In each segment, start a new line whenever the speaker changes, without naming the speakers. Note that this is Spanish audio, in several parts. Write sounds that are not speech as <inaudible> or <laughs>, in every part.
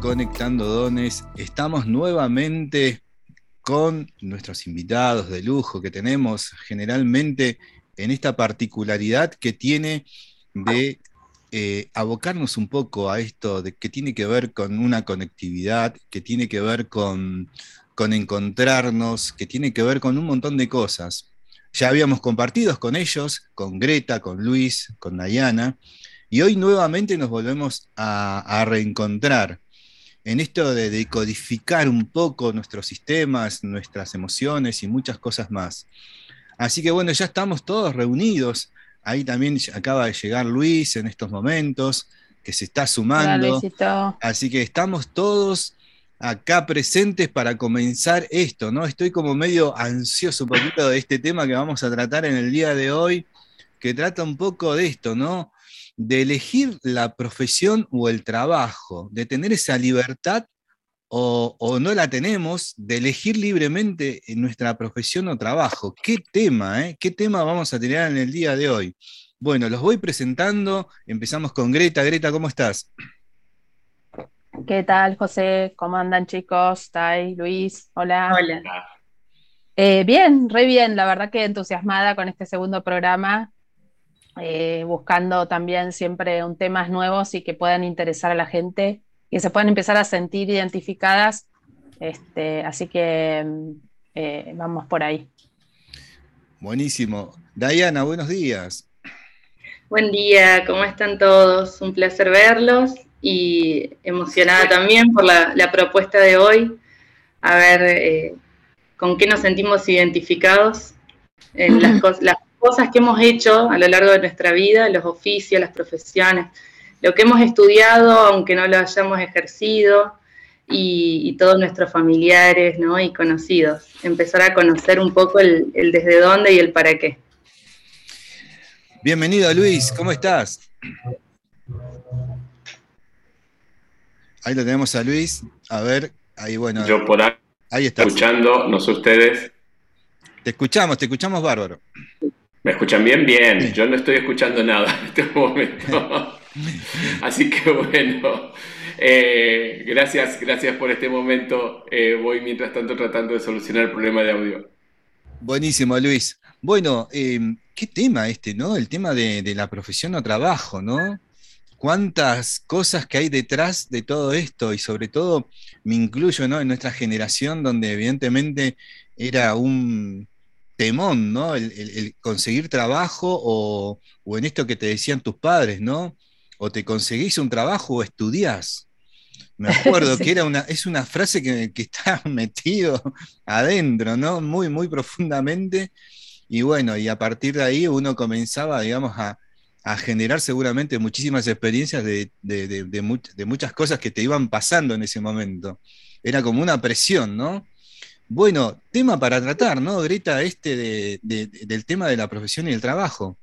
Conectando Dones. Estamos nuevamente con nuestros invitados de lujo que tenemos generalmente en esta particularidad que tiene de eh, abocarnos un poco a esto de que tiene que ver con una conectividad, que tiene que ver con, con encontrarnos, que tiene que ver con un montón de cosas. Ya habíamos compartido con ellos, con Greta, con Luis, con Dayana, y hoy nuevamente nos volvemos a, reencontrar en esto de decodificar un poco nuestros sistemas, nuestras emociones y muchas cosas más. Así que bueno, ya estamos todos reunidos. Ahí también acaba de llegar Luis en estos momentos, que se está sumando. Así que estamos todos acá presentes para comenzar esto, ¿no? Estoy como medio ansioso un poquito de este tema que vamos a tratar en el día de hoy, que trata un poco de esto, ¿no? De elegir la profesión o el trabajo, de tener esa libertad o, no la tenemos, de elegir libremente nuestra profesión o trabajo. ¿Qué tema, eh? ¿Qué tema vamos a tener en el día de hoy? Bueno, los voy presentando. Empezamos con Greta. Greta, ¿cómo estás?
¿Qué tal, José? ¿Cómo andan, chicos? Tai, Luis, hola.
Hola.
Eh, bien, re bien, la verdad que entusiasmada con este segundo programa. Eh, buscando también siempre un temas nuevos y que puedan interesar a la gente y que se puedan empezar a sentir identificadas. Este, así que mm, eh, vamos por ahí.
Buenísimo. Diana, buenos días.
Buen día, ¿cómo están todos? Un placer verlos y emocionada también por la, propuesta de hoy. A ver eh, con qué nos sentimos identificados en las, <laughs> las cosas que hemos hecho a lo largo de nuestra vida, los oficios, las profesiones, lo que hemos estudiado, aunque no lo hayamos ejercido, y, todos nuestros familiares ¿no? y conocidos. Empezar a conocer un poco el, desde dónde y el para qué.
Bienvenido Luis, ¿cómo estás? Ahí lo tenemos a Luis. A ver, ahí bueno.
Yo por ahí, está. escuchando, no sé ustedes.
Te escuchamos, te escuchamos bárbaro.
¿Me escuchan bien? Bien. Yo no estoy escuchando nada en este momento. <laughs> Así que bueno, eh, gracias, gracias por este momento. Eh, voy mientras tanto tratando de solucionar el problema de audio.
Buenísimo, Luis. Bueno, em, qué tema este, ¿no? El tema de, la profesión o trabajo, ¿no? Cuántas cosas que hay detrás de todo esto y sobre todo me incluyo, ¿no? En nuestra generación donde evidentemente era un, temón, ¿no? El, conseguir trabajo o, en esto que te decían tus padres, ¿no? O te conseguís un trabajo o estudiás. Me <laughs> acuerdo que era una, es una frase que, está <laughs> metido adentro, ¿no? Muy, muy profundamente. Y bueno, y a partir de ahí uno comenzaba, digamos, a, generar seguramente muchísimas experiencias de, de, muchas cosas que te iban pasando en ese momento. Era como una presión, ¿no? Bueno, tema para tratar, ¿no, Greta? Este del tema de la profesión y el trabajo.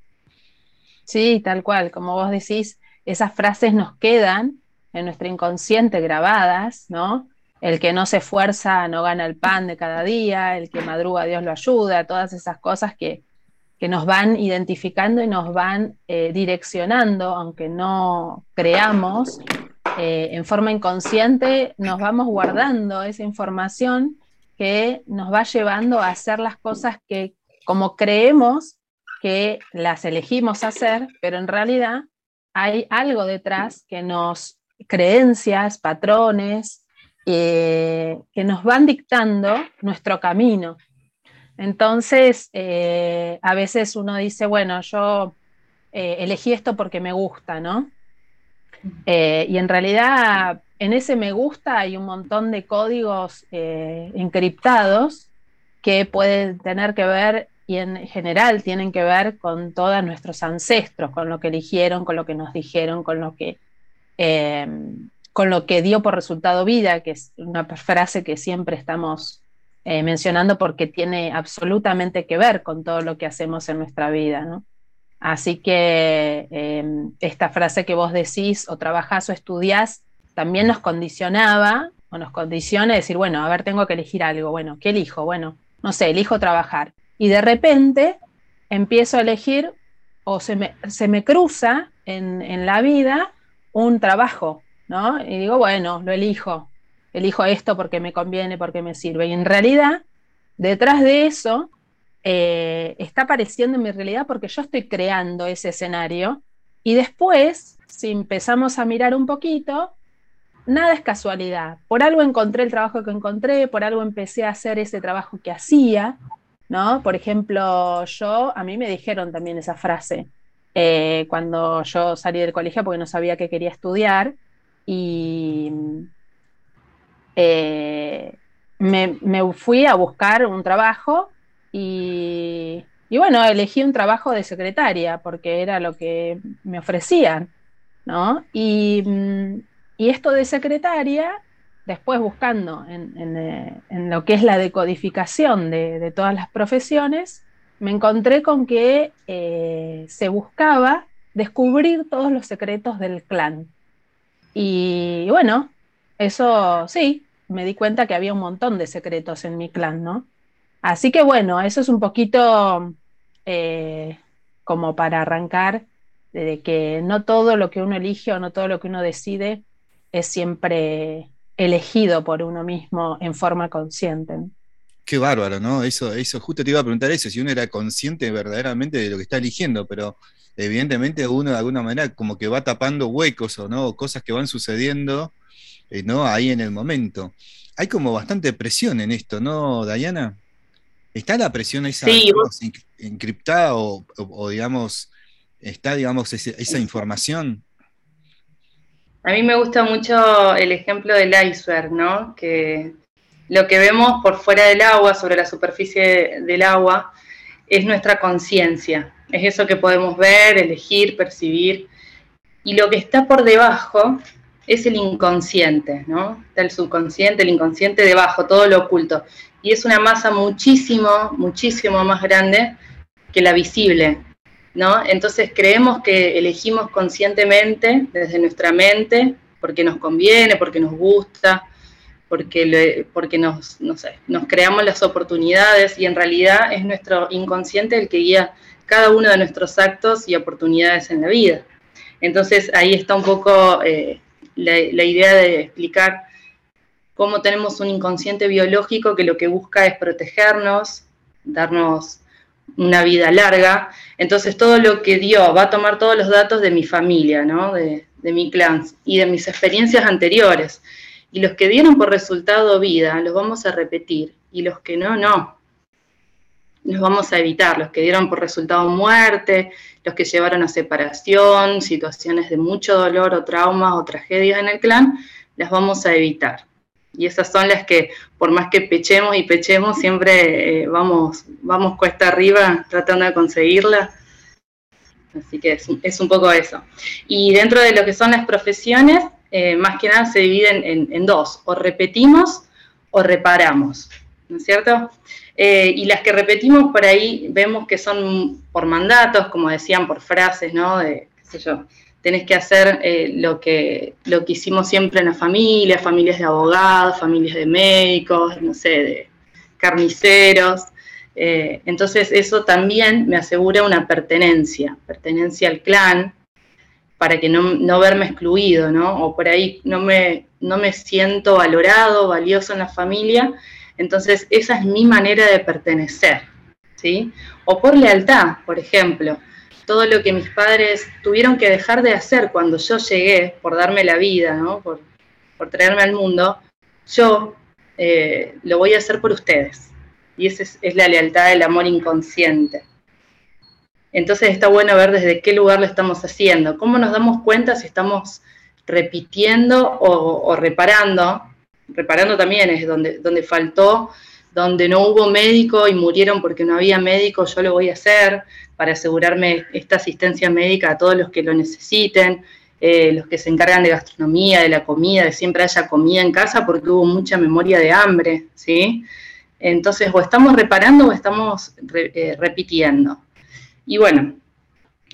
Sí, tal cual, como vos decís, esas frases nos quedan en nuestro inconsciente grabadas, ¿no? El que no se esfuerza no gana el pan de cada día, el que madruga Dios lo ayuda, todas esas cosas que, nos van identificando y nos van eh, direccionando, aunque no creamos, eh, en forma inconsciente nos vamos guardando esa información que nos va llevando a hacer las cosas que como creemos que las elegimos hacer, pero en realidad hay algo detrás que nos, creencias, patrones, eh, que nos van dictando nuestro camino. Entonces, eh, a veces uno dice, bueno, yo eh, elegí esto porque me gusta, ¿no? y en realidad en ese me gusta hay un montón de códigos eh, encriptados que pueden tener que ver y en general tienen que ver con todos nuestros ancestros, con lo que eligieron, con lo que nos dijeron, con lo que, eh, con lo que dio por resultado vida, que es una frase que siempre estamos eh, mencionando porque tiene absolutamente que ver con todo lo que hacemos en nuestra vida. Así que esta frase que vos decís, o trabajás o estudiás, también nos condicionaba o nos condiciona decir, bueno, a ver, tengo que elegir algo, bueno, ¿qué elijo? Bueno, no sé, elijo trabajar. Y de repente empiezo a elegir o se me, cruza en, la vida un trabajo, ¿no? Y digo, bueno, lo elijo, elijo esto porque me conviene, porque me sirve. Y en realidad, detrás de eso, eh, está apareciendo en mi realidad porque yo estoy creando ese escenario. Y después, si empezamos a mirar un poquito, nada es casualidad. Por algo encontré el trabajo que encontré, por algo empecé a hacer ese trabajo que hacía, ¿no? Por ejemplo, yo, a mí me dijeron también esa frase eh, cuando yo salí del colegio porque no sabía que quería estudiar y eh, me, fui a buscar un trabajo y, bueno, elegí un trabajo de secretaria porque era lo que me ofrecían, ¿no? Y, esto de secretaria, después buscando en, eh, lo que es la decodificación de, todas las profesiones, me encontré con que eh, se buscaba descubrir todos los secretos del clan. Y bueno, eso sí, me di cuenta que había un montón de secretos en mi clan, ¿no? Así que bueno, eso es un poquito eh, como para arrancar de que no todo lo que uno elige o no todo lo que uno decide es siempre elegido por uno mismo en forma consciente.
Qué bárbaro, ¿no? Eso, eso, justo te iba a preguntar eso, si uno era consciente verdaderamente de lo que está eligiendo, pero evidentemente uno de alguna manera como que va tapando huecos o no, cosas que van sucediendo, eh, ¿no? Ahí en el momento. Hay como bastante presión en esto, ¿no, Dayana? ¿Está la presión esa encriptada o, digamos, está, digamos, esa información?
A mí me gusta mucho el ejemplo del iceberg, ¿no? Que lo que vemos por fuera del agua, sobre la superficie del agua, es nuestra conciencia. Es eso que podemos ver, elegir, percibir. Y lo que está por debajo es el inconsciente, ¿no? Está el subconsciente, el inconsciente debajo, todo lo oculto. Y es una masa muchísimo, muchísimo más grande que la visible, ¿no? Entonces creemos que elegimos conscientemente desde nuestra mente porque nos conviene, porque nos gusta, porque, porque nos, nos creamos las oportunidades y en realidad es nuestro inconsciente el que guía cada uno de nuestros actos y oportunidades en la vida. Entonces ahí está un poco eh, la, idea de explicar cómo tenemos un inconsciente biológico que lo que busca es protegernos, darnos una vida larga. Entonces todo lo que dio va a tomar todos los datos de mi familia, de, de mi clan y de mis experiencias anteriores. Y los que dieron por resultado vida, los vamos a repetir. Y los que no, no. Los vamos a evitar. Los que dieron por resultado muerte, los que llevaron a separación, situaciones de mucho dolor o traumas o tragedias en el clan, las vamos a evitar. Y esas son las que, por más que pechemos y pechemos, siempre eh, vamos, vamos cuesta arriba tratando de conseguirla. Así que es, es, un poco eso. Y dentro de lo que son las profesiones, eh, más que nada se dividen en, dos, o repetimos o reparamos, ¿no es cierto? Eh, y las que repetimos por ahí vemos que son por mandatos, como decían, por frases, ¿no? De, qué sé yo, tenés que hacer eh, lo, que, lo que hicimos siempre en la familia, familias de abogados, familias de médicos, no sé, de carniceros. entonces eso también me asegura una pertenencia, pertenencia al clan, para que no, verme excluido, ¿no? O por ahí no me, no me siento valorado, valioso en la familia. Entonces, esa es mi manera de pertenecer, ¿sí? O por lealtad, por ejemplo. Todo lo que mis padres tuvieron que dejar de hacer cuando yo llegué, por darme la vida, ¿no? Por, traerme al mundo, yo eh, lo voy a hacer por ustedes. Y esa es la lealtad del amor inconsciente. Entonces está bueno ver desde qué lugar lo estamos haciendo, cómo nos damos cuenta si estamos repitiendo o, reparando. Reparando también es donde, donde faltó, donde no hubo médico y murieron porque no había médico, yo lo voy a hacer para asegurarme esta asistencia médica a todos los que lo necesiten, eh, los que se encargan de gastronomía, de la comida, de siempre haya comida en casa porque hubo mucha memoria de hambre, ¿sí? Entonces, o estamos reparando o estamos eh, repitiendo. Y bueno,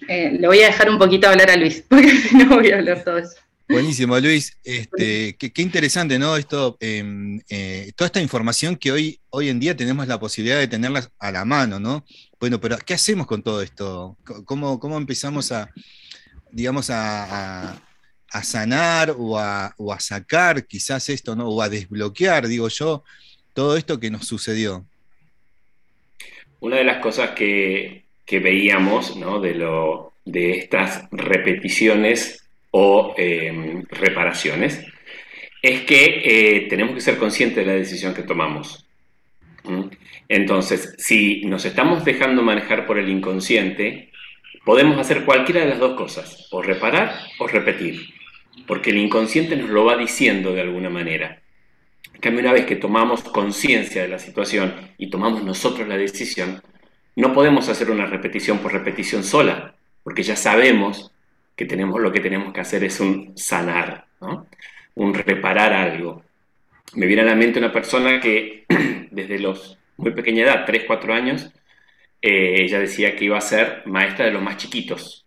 eh, le voy a dejar un poquito hablar a Luis, <laughs> porque si no voy a hablar todo eso.
Buenísimo, Luis. Este, qué, interesante, ¿no? Esto, em, eh, toda esta información que hoy, hoy en día tenemos la posibilidad de tenerla a la mano, ¿no? Bueno, pero ¿qué hacemos con todo esto? ¿Cómo, cómo empezamos a, digamos, a, a sanar o a, sacar quizás esto, ¿no? O a desbloquear, digo yo, todo esto que nos sucedió.
Una de las cosas que, veíamos, ¿no? De, lo, de estas repeticiones o em, reparaciones, es que eh, tenemos que ser conscientes de la decisión que tomamos. Entonces, si nos estamos dejando manejar por el inconsciente, podemos hacer cualquiera de las dos cosas, o reparar o repetir, porque el inconsciente nos lo va diciendo de alguna manera. En cambio, una vez que tomamos conciencia de la situación y tomamos nosotros la decisión, no podemos hacer una repetición por repetición sola, porque ya sabemos que tenemos, lo que tenemos que hacer es un sanar, un reparar algo. Me viene a la mente una persona que <clears throat> desde los muy pequeña edad, 3, 4 años, eh, ella decía que iba a ser maestra de los más chiquitos.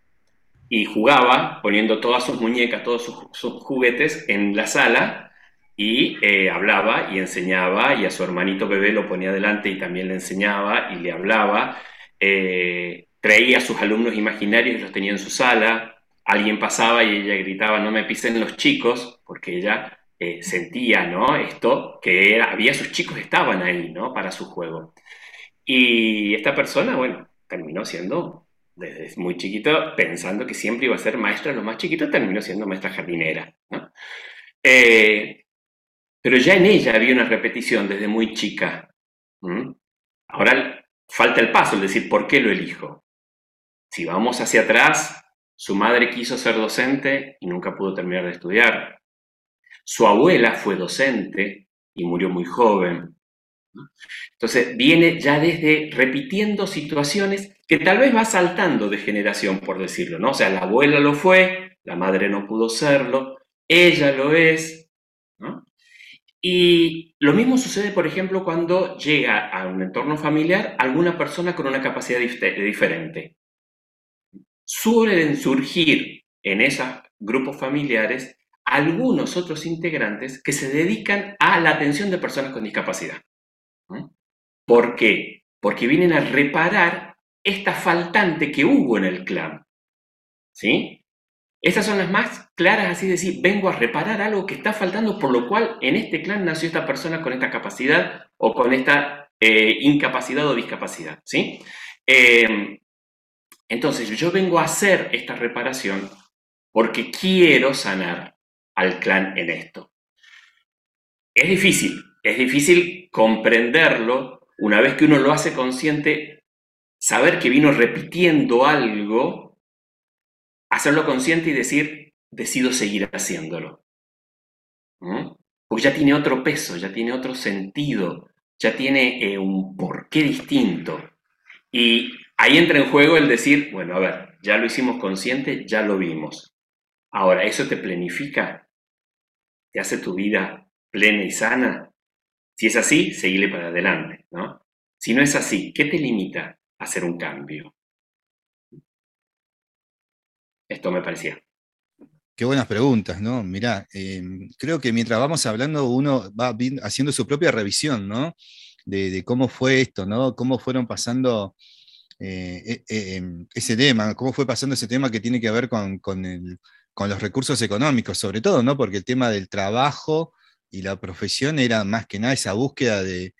Y jugaba poniendo todas sus muñecas, todos sus, juguetes en la sala y eh, hablaba y enseñaba y a su hermanito bebé lo ponía delante y también le enseñaba y le hablaba. Eh, traía a sus alumnos imaginarios y los tenía en su sala. Alguien pasaba y ella gritaba, no me pisen los chicos, porque ella sentía, ¿no? Esto, que había sus chicos estaban ahí, ¿no? Para su juego. Y esta persona, bueno, terminó siendo, desde muy chiquito, pensando que siempre iba a ser maestra los más chiquitos, terminó siendo maestra jardinera. Eh, pero ya en ella había una repetición desde muy chica. Ahora falta el paso, es decir, ¿por qué lo elijo? Si vamos hacia atrás, su madre quiso ser docente y nunca pudo terminar de estudiar. Su abuela fue docente y murió muy joven. Entonces viene ya desde repitiendo situaciones que tal vez va saltando de generación, por decirlo, ¿no? O sea, la abuela lo fue, la madre no pudo serlo, ella lo es. Y lo mismo sucede, por ejemplo, cuando llega a un entorno familiar alguna persona con una capacidad diferente. Suelen surgir en esos grupos familiares algunos otros integrantes que se dedican a la atención de personas con discapacidad. ¿Por qué? Porque vienen a reparar esta faltante que hubo en el clan. ¿Sí? Estas son las más claras, así decir, vengo a reparar algo que está faltando, por lo cual en este clan nació esta persona con esta capacidad o con esta eh, incapacidad o discapacidad. ¿sí? Em, entonces, yo vengo a hacer esta reparación porque quiero sanar al clan en esto. Es difícil, es difícil comprenderlo una vez que uno lo hace consciente, saber que vino repitiendo algo, hacerlo consciente y decir, decido seguir haciéndolo. ¿Mm? Porque ya tiene otro peso, ya tiene otro sentido, ya tiene eh, un porqué distinto. Y ahí entra en juego el decir, bueno, a ver, ya lo hicimos consciente, ya lo vimos. Ahora, ¿eso te planifica? ¿Te hace tu vida plena y sana? Si es así, seguile para adelante, ¿no? Si no es así, ¿qué te limita a hacer un cambio? Esto me parecía.
Qué buenas preguntas, ¿no? Mirá, em, creo que mientras vamos hablando, uno va haciendo su propia revisión, ¿no? De, cómo fue esto, ¿no? Cómo fueron pasando eh, e, em, ese tema, cómo fue pasando ese tema que tiene que ver con, con, los recursos económicos, sobre todo, ¿no? Porque el tema del trabajo y la profesión era más que nada esa búsqueda de,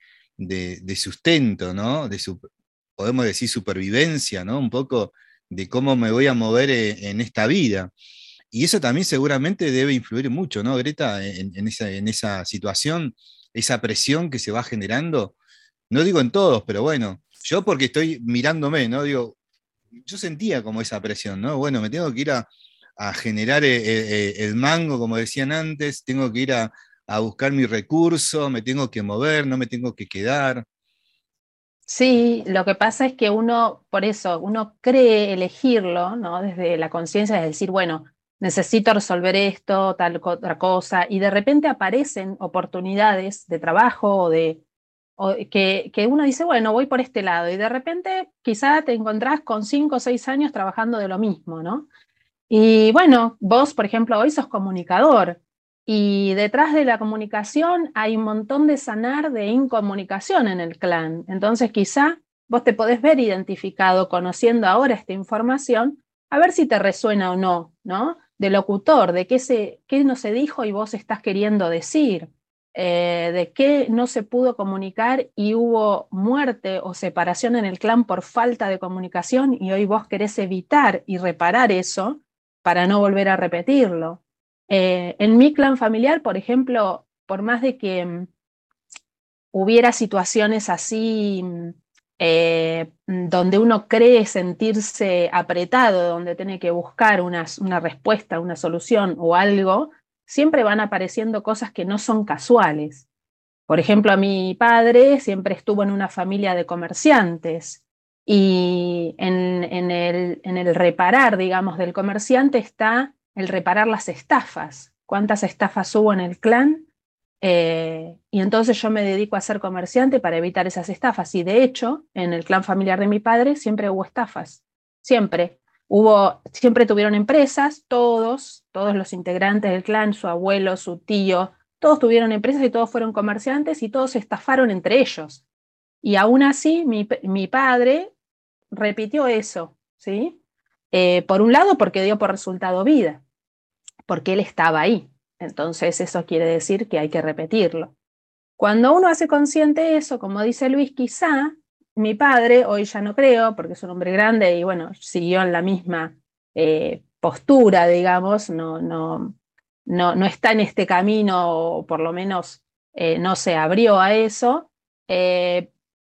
sustento, ¿no? De podemos decir supervivencia, ¿no? Un poco de cómo me voy a mover e, en, esta vida. Y eso también seguramente debe influir mucho, ¿no, Greta, en, esa, situación, esa presión que se va generando. No digo en todos, pero bueno, yo porque estoy mirándome, ¿no? Digo, yo sentía como esa presión, ¿no? Bueno, me tengo que ir a, generar eh, eh, el mango, como decían antes, tengo que ir a, a buscar mi recurso, me tengo que mover, no me tengo que quedar.
Sí, lo que pasa es que uno, por eso, uno cree elegirlo, ¿no? Desde la conciencia, de decir, bueno, necesito resolver esto, tal otra cosa, y de repente aparecen oportunidades de trabajo o de que, uno dice, bueno, voy por este lado, y de repente quizá te encontrás con cinco o seis años trabajando de lo mismo, ¿no? Y bueno, vos, por ejemplo, hoy sos comunicador, y detrás de la comunicación hay un montón de sanar de incomunicación en el clan. Entonces quizá vos te podés ver identificado conociendo ahora esta información, a ver si te resuena o no, ¿no? de locutor, de qué, se, qué no se dijo y vos estás queriendo decir, eh, de qué no se pudo comunicar y hubo muerte o separación en el clan por falta de comunicación y hoy vos querés evitar y reparar eso para no volver a repetirlo. Eh, en mi clan familiar, por ejemplo, por más de que mm, hubiera situaciones así mm, eh, donde uno cree sentirse apretado, donde tiene que buscar una respuesta, una solución o algo, siempre van apareciendo cosas que no son casuales. Por ejemplo, a mi padre siempre estuvo en una familia de comerciantes y en, el, reparar, digamos, del comerciante está el reparar las estafas. ¿Cuántas estafas hubo en el clan? Eh, y entonces yo me dedico a ser comerciante para evitar esas estafas. Y de hecho, en el clan familiar de mi padre siempre hubo estafas. Siempre. Hubo, siempre tuvieron empresas, todos, todos los integrantes del clan, su abuelo, su tío, todos tuvieron empresas y todos fueron comerciantes y todos se estafaron entre ellos. Y aún así, mi, mi padre repitió eso, ¿sí? Eh, por un lado, porque dio por resultado vida, porque él estaba ahí. Entonces, eso quiere decir que hay que repetirlo. Cuando uno hace consciente eso, como dice Luis, quizá mi padre, hoy ya no creo, porque es un hombre grande y bueno, siguió en la misma eh, postura, digamos, no, no, no, no, está en este camino, o por lo menos eh, no se abrió a eso,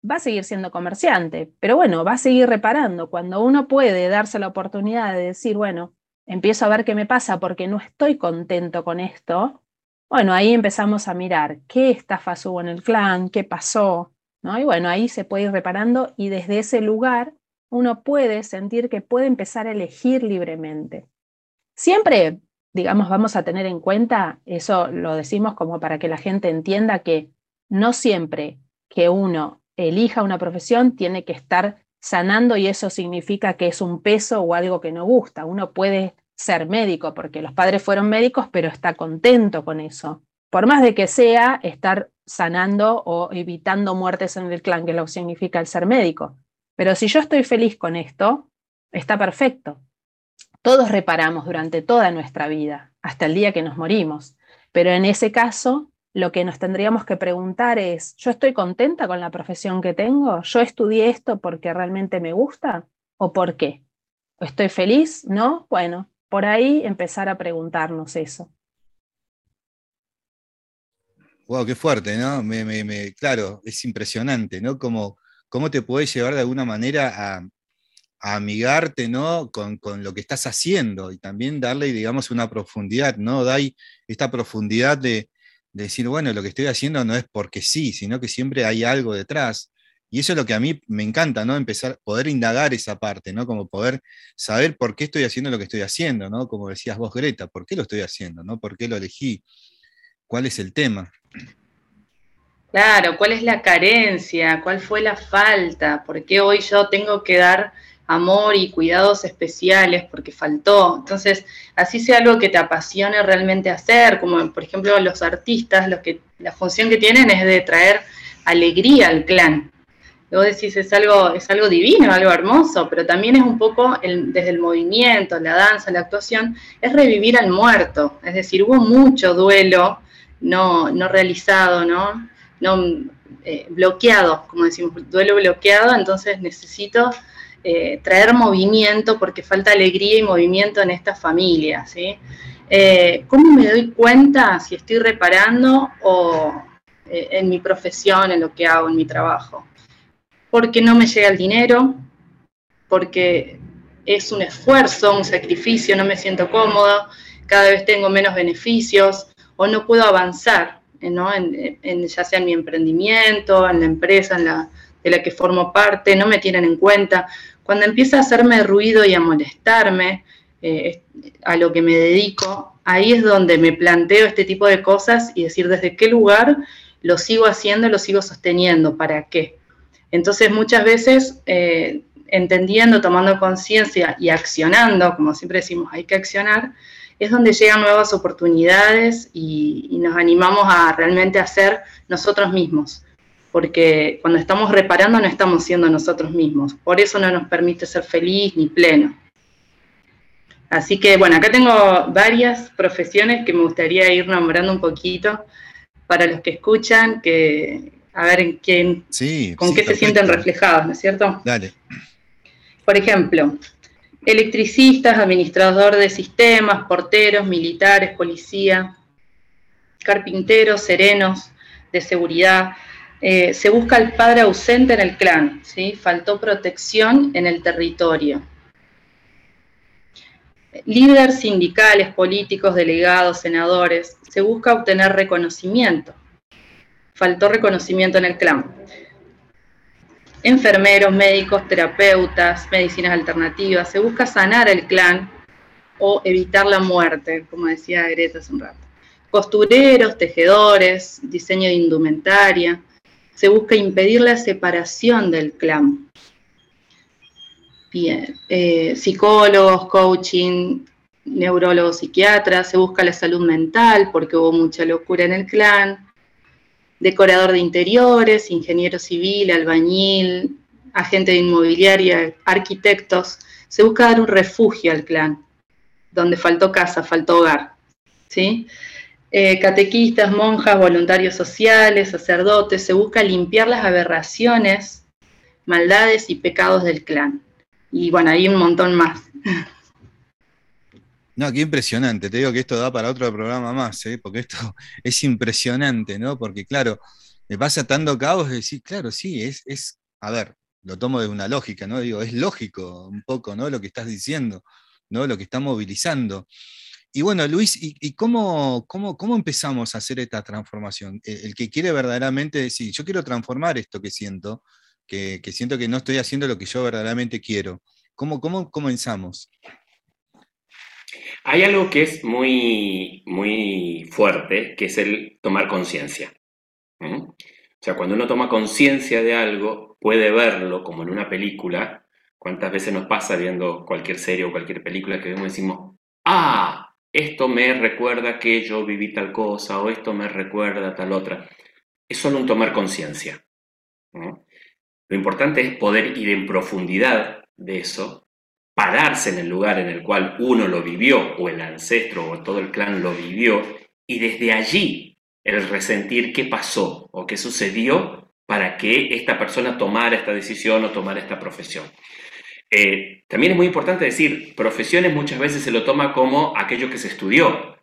va a seguir siendo comerciante, pero bueno, va a seguir reparando. Cuando uno puede darse la oportunidad de decir, bueno, empiezo a ver qué me pasa porque no estoy contento con esto, bueno, ahí empezamos a mirar qué estafas hubo en el clan, qué pasó, ¿no? Y bueno, ahí se puede ir reparando y desde ese lugar uno puede sentir que puede empezar a elegir libremente. Siempre, digamos, vamos a tener en cuenta, eso lo decimos como para que la gente entienda que no siempre que uno elija una profesión tiene que estar sanando y eso significa que es un peso o algo que no gusta. Uno puede ser médico porque los padres fueron médicos, pero está contento con eso. Por más de que sea estar sanando o evitando muertes en el clan, que lo significa el ser médico. Pero si yo estoy feliz con esto, está perfecto. Todos reparamos durante toda nuestra vida, hasta el día que nos morimos. Pero en ese caso, lo que nos tendríamos que preguntar es, ¿yo estoy contenta con la profesión que tengo? ¿Yo estudié esto porque realmente me gusta? ¿O por qué? ¿Estoy feliz? ¿No? Bueno, por ahí empezar a preguntarnos eso.
Wow, qué fuerte, ¿no? Claro, es impresionante, ¿no? Como, ¿Cómo te puedes llevar de alguna manera a, amigarte, ¿no? Con, lo que estás haciendo y también darle, digamos, una profundidad, ¿no? Da esta profundidad de, decir, bueno, lo que estoy haciendo no es porque sí, sino que siempre hay algo detrás. Y eso es lo que a mí me encanta, ¿no? Empezar, poder indagar esa parte, ¿no? Como poder saber por qué estoy haciendo lo que estoy haciendo, ¿no? Como decías vos, Greta, ¿por qué lo estoy haciendo, ¿no? ¿Por qué lo elegí? ¿Cuál es el tema?
Claro, ¿cuál es la carencia? ¿Cuál fue la falta? ¿Por qué hoy yo tengo que dar amor y cuidados especiales porque faltó. Entonces, así sea algo que te apasione realmente hacer, como por ejemplo los artistas, los que, la función que tienen es de traer alegría al clan. Vos decís, es algo, es algo divino, algo hermoso, pero también es un poco desde el movimiento, la danza, la actuación, es revivir al muerto. Es decir, hubo mucho duelo no, realizado, ¿no? eh, bloqueado, como decimos, duelo bloqueado, entonces necesito eh, traer movimiento porque falta alegría y movimiento en esta familia. Eh, ¿Cómo me doy cuenta si estoy reparando o en mi profesión, en lo que hago, en mi trabajo? Porque no me llega el dinero, porque es un esfuerzo, un sacrificio, no me siento cómodo, cada vez tengo menos beneficios o no puedo avanzar, ¿no? ya sea en mi emprendimiento, en la empresa en la, de la que formo parte, no me tienen en cuenta. Cuando empieza a hacerme ruido y a molestarme eh, a lo que me dedico, ahí es donde me planteo este tipo de cosas y decir desde qué lugar lo sigo haciendo, lo sigo sosteniendo, para qué. Entonces muchas veces eh, entendiendo, tomando conciencia y accionando, como siempre decimos, hay que accionar, es donde llegan nuevas oportunidades y, y nos animamos a realmente hacer nosotros mismos porque cuando estamos reparando no estamos siendo nosotros mismos. Por eso no nos permite ser feliz ni pleno. Así que bueno, acá tengo varias profesiones que me gustaría ir nombrando un poquito para los que escuchan, que a ver quién, con qué se sienten reflejados, ¿no es cierto?
Dale.
Por ejemplo, electricistas, administrador de sistemas, porteros, militares, policía, carpinteros, serenos de seguridad. Eh, se busca el padre ausente en el clan, ¿sí? faltó protección en el territorio. Líderes sindicales, políticos, delegados, senadores, se busca obtener reconocimiento. Faltó reconocimiento en el clan. Enfermeros, médicos, terapeutas, medicinas alternativas, se busca sanar el clan o evitar la muerte, como decía Greta hace un rato. Costureros, tejedores, diseño de indumentaria, se busca impedir la separación del clan. Bien, eh, psicólogos, coaching, neurólogos, psiquiatras, se busca la salud mental porque hubo mucha locura en el clan, decorador de interiores, ingeniero civil, albañil, agente de inmobiliaria, arquitectos, se busca dar un refugio al clan, donde faltó casa, faltó hogar. ¿sí? Eh, catequistas, monjas, voluntarios sociales, sacerdotes, se busca limpiar las aberraciones, maldades y pecados del clan. Y bueno, hay un montón más. <laughs>
No, qué impresionante. Te digo que esto da para otro programa más, ¿eh? porque esto <laughs> es impresionante, ¿no? Porque claro, me vas atando cabos y decir, claro, sí, es, es, a ver, lo tomo de una lógica, ¿no? Digo, es lógico un poco, ¿no? Lo que estás diciendo, ¿no? Lo que está movilizando. Y bueno, Luis, ¿y, cómo, cómo, cómo, empezamos a hacer esta transformación? El, que quiere verdaderamente decir, yo quiero transformar esto que siento, que, siento que no estoy haciendo lo que yo verdaderamente quiero. ¿Cómo, cómo comenzamos?
Hay algo que es muy, muy fuerte, que es el tomar conciencia. O sea, cuando uno toma conciencia de algo, puede verlo como en una película. ¿Cuántas veces nos pasa viendo cualquier serie o cualquier película que vemos y decimos, ah, esto me recuerda que yo viví tal cosa o esto me recuerda tal otra. Es solo un tomar conciencia. Lo importante es poder ir en profundidad de eso, pararse en el lugar en el cual uno lo vivió o el ancestro o todo el clan lo vivió y desde allí el resentir qué pasó o qué sucedió para que esta persona tomara esta decisión o tomara esta profesión. Eh, también es muy importante decir, profesiones muchas veces se lo toma como aquello que se estudió.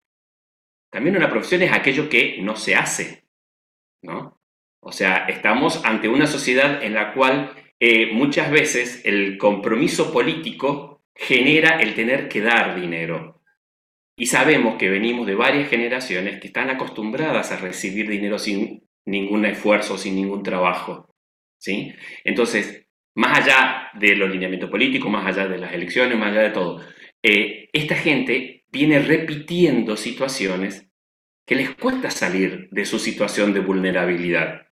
También una profesión es aquello que no se hace, ¿no? O sea, estamos ante una sociedad en la cual eh, muchas veces el compromiso político genera el tener que dar dinero. Y sabemos que venimos de varias generaciones que están acostumbradas a recibir dinero sin ningún esfuerzo, sin ningún trabajo. ¿sí? Entonces, más allá de los lineamientos políticos, más allá de las elecciones, más allá de todo, eh, esta gente viene repitiendo situaciones que les cuesta salir de su situación de vulnerabilidad,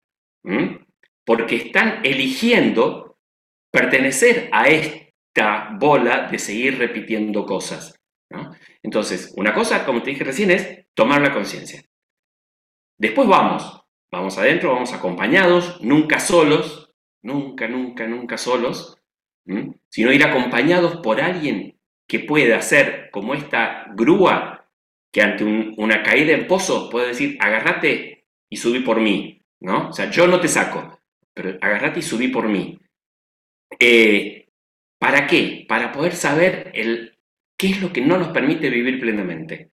porque están eligiendo pertenecer a esta bola de seguir repitiendo cosas. Entonces, una cosa, como te dije recién, es tomar la conciencia. Después vamos, vamos adentro, vamos acompañados, nunca solos, nunca, nunca, nunca solos, sino ir acompañados por alguien que pueda hacer como esta grúa que ante una caída en pozo puede decir, agárrate y subí por mí, ¿no? O sea, yo no te saco, pero agárrate y subí por mí. Eh, ¿Para qué? Para poder saber el, qué es lo que no nos permite vivir plenamente.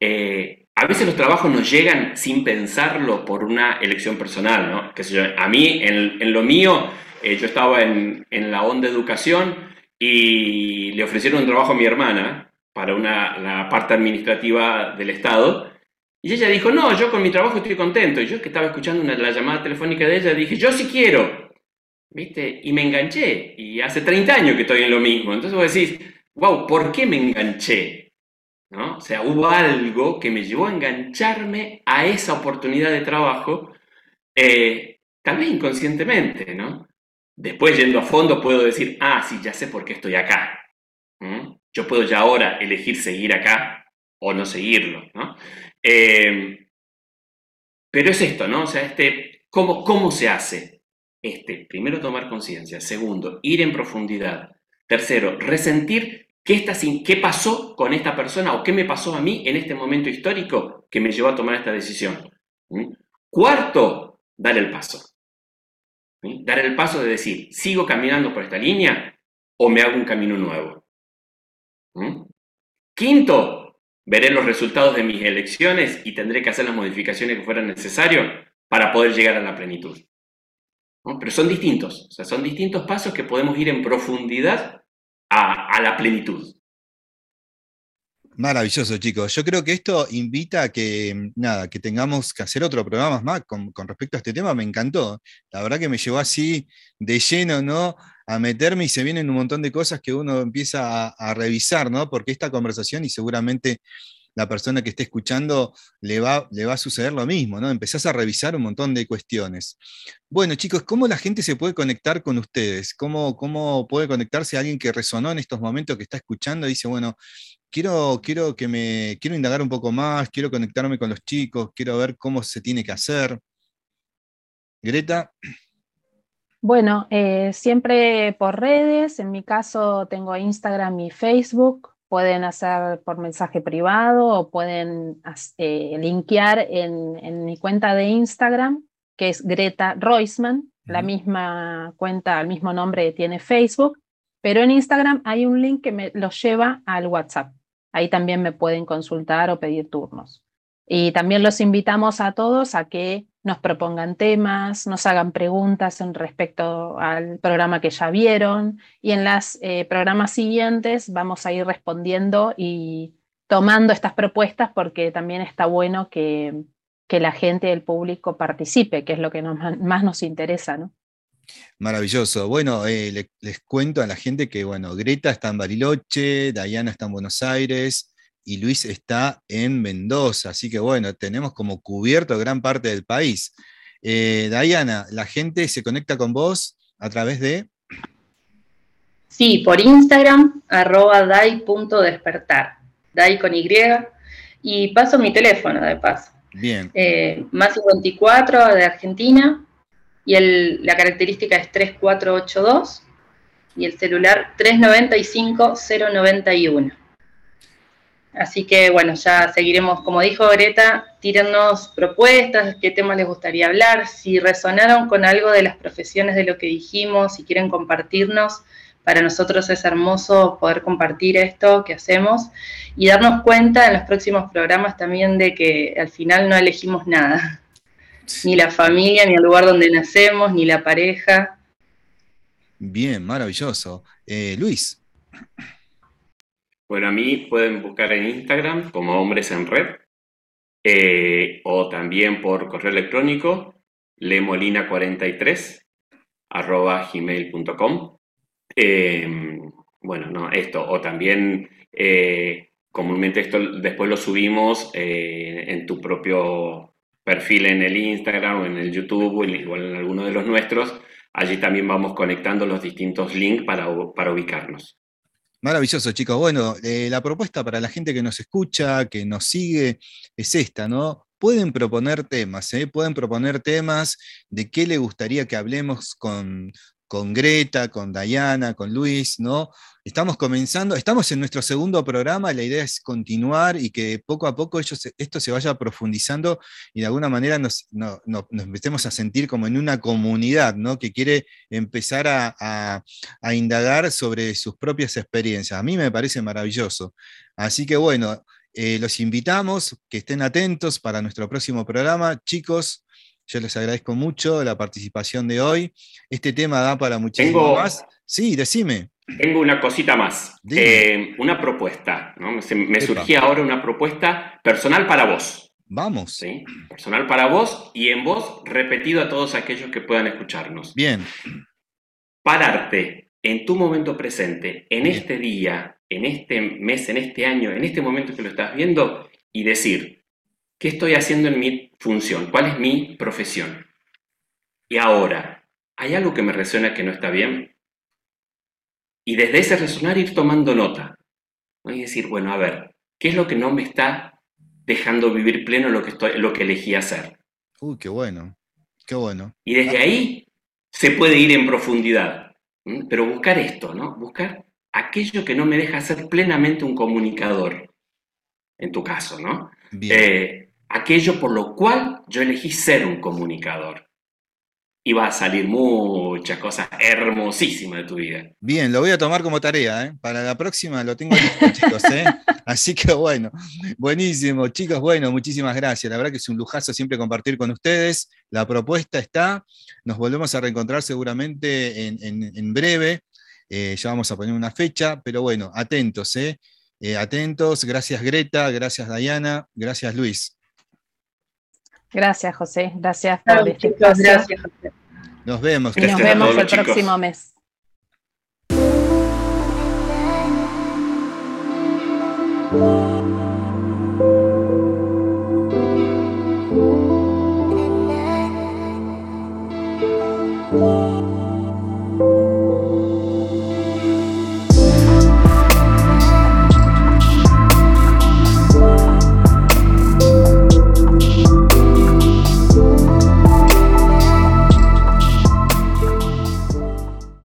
Eh, a veces los trabajos nos llegan sin pensarlo por una elección personal, ¿no? a mí, en, lo mío, eh, yo estaba en, la onda educación y le ofrecieron un trabajo a mi hermana para una, la parte administrativa del Estado. Y ella dijo, no, yo con mi trabajo estoy contento. Y yo que estaba escuchando la llamada telefónica de ella, dije, yo sí quiero. ¿Viste? Y me enganché. Y hace 30 años que estoy en lo mismo. Entonces vos decís, wow, ¿por qué me enganché? O sea, hubo algo que me llevó a engancharme a esa oportunidad de trabajo, eh, tal inconscientemente, ¿no? Después, yendo a fondo, puedo decir, ah, sí, ya sé por qué estoy acá. Yo puedo ya ahora elegir seguir acá o no seguirlo, ¿no? Eh, pero es esto, ¿no? O sea, este, ¿cómo, ¿cómo se hace? Este, primero tomar conciencia. Segundo, ir en profundidad. Tercero, resentir ¿Qué, está sin, ¿Qué pasó con esta persona o qué me pasó a mí en este momento histórico que me llevó a tomar esta decisión? Cuarto, dar el paso. Dar el paso de decir, ¿sigo caminando por esta línea o me hago un camino nuevo? ¿Mm? Quinto, veré los resultados de mis elecciones y tendré que hacer las modificaciones que fueran necesarias para poder llegar a la plenitud. Pero son distintos, o sea, son distintos pasos que podemos ir en profundidad a, la plenitud.
Maravilloso, chicos. Yo creo que esto invita a que, nada, que tengamos que hacer otro programa más con, respecto a este tema. Me encantó. La verdad que me llevó así de lleno, ¿no? A meterme y se vienen un montón de cosas que uno empieza a, revisar, ¿no? Porque esta conversación, y seguramente la persona que esté escuchando le va, le va a suceder lo mismo, ¿no? Empezás a revisar un montón de cuestiones. Bueno, chicos, ¿cómo la gente se puede conectar con ustedes? ¿Cómo, cómo puede conectarse alguien que resonó en estos momentos, que está escuchando y dice, bueno, quiero, quiero que me, quiero indagar un poco más, quiero conectarme con los chicos, quiero ver cómo se tiene que hacer? Greta.
Bueno, eh, siempre por redes, en mi caso tengo Instagram y Facebook, pueden hacer por mensaje privado o pueden eh, linkear en, mi cuenta de Instagram, que es Greta Roisman, la misma cuenta, el mismo nombre tiene Facebook, pero en Instagram hay un link que me los lleva al WhatsApp. Ahí también me pueden consultar o pedir turnos. Y también los invitamos a todos a que nos propongan temas, nos hagan preguntas en respecto al programa que ya vieron y en los eh, programas siguientes vamos a ir respondiendo y tomando estas propuestas porque también está bueno que, la gente, el público participe, que es lo que más nos interesa, ¿no?
Maravilloso. Bueno, eh, les cuento a la gente que, bueno, Greta está en Bariloche, Dayana está en Buenos Aires, y Luis está en Mendoza, así que bueno, tenemos como cubierto gran parte del país. Eh, Diana, la gente se conecta con vos a través de...
Sí, por Instagram, arroba dai.despertar, dai con Y, y paso mi teléfono de paso.
Bien.
Eh, más 54 de Argentina, y el, la característica es 3482, y el celular 395 091. Así que bueno, ya seguiremos, como dijo Greta, tírennos propuestas, qué temas les gustaría hablar, si resonaron con algo de las profesiones de lo que dijimos, si quieren compartirnos, para nosotros es hermoso poder compartir esto que hacemos y darnos cuenta en los próximos programas también de que al final no elegimos nada, ni la familia, ni el lugar donde nacemos, ni la pareja.
Bien, maravilloso. Eh, Luis.
Bueno, a mí pueden buscar en Instagram como Hombres en Red eh, o también por correo electrónico lemolina43 arroba gmail.com. Em, bueno, no, esto, o también eh, comúnmente esto después lo subimos eh, en tu propio perfil en el Instagram o en el YouTube o en, en alguno de los nuestros. Allí también vamos conectando los distintos links para, para ubicarnos.
Maravilloso, chicos. Bueno, eh, la propuesta para la gente que nos escucha, que nos sigue, es esta, ¿no? Pueden proponer temas, ¿eh? Pueden proponer temas de qué le gustaría que hablemos con, con Greta, con Dayana, con Luis, ¿no? Estamos comenzando, estamos en nuestro segundo programa, la idea es continuar y que poco a poco esto se vaya profundizando y de alguna manera nos, empecemos a sentir como en una comunidad, ¿no? Que quiere empezar a, indagar sobre sus propias experiencias. A mí me parece maravilloso. Así que bueno, eh, los invitamos, que estén atentos para nuestro próximo programa. Chicos, yo les agradezco mucho la participación de hoy. Este tema da para muchísimo más. Sí, decime.
Tengo una cosita más. Eh, una propuesta. Me, surgía ahora una propuesta personal para vos.
Vamos.
¿sí? Personal para vos y en voz repetido a todos aquellos que puedan escucharnos.
Bien.
Pararte en tu momento presente, en este día, en este mes, en este año, en este momento que lo estás viendo y decir, ¿Qué estoy haciendo en mi función? ¿Cuál es mi profesión? Y ahora, ¿hay algo que me resuena que no está bien? Y desde ese resonar ir tomando nota. Y decir, bueno, a ver, ¿qué es lo que no me está dejando vivir pleno lo que, estoy, lo que elegí hacer?
Uy, qué bueno, qué bueno.
Y desde ahí se puede ir en profundidad. Pero buscar esto, ¿no? Buscar aquello que no me deja ser plenamente un comunicador, en tu caso, ¿no? Eh, aquello por lo cual yo elegí ser un comunicador y va a salir muchas cosas hermosísimas de tu vida.
Bien, lo voy a tomar como tarea, ¿eh? Para la próxima lo tengo listo, chicos, ¿eh? <laughs> Así que bueno, buenísimo, chicos, bueno, muchísimas gracias. La verdad que es un lujazo siempre compartir con ustedes. La propuesta está, nos volvemos a reencontrar seguramente en, breve. Eh, ya vamos a poner una fecha, pero bueno, atentos, ¿eh? atentos. Gracias Greta, gracias Diana, gracias Luis.
Gracias, José. Gracias por este espacio. Gracias, José.
Nos vemos.
Y nos vemos el próximo mes.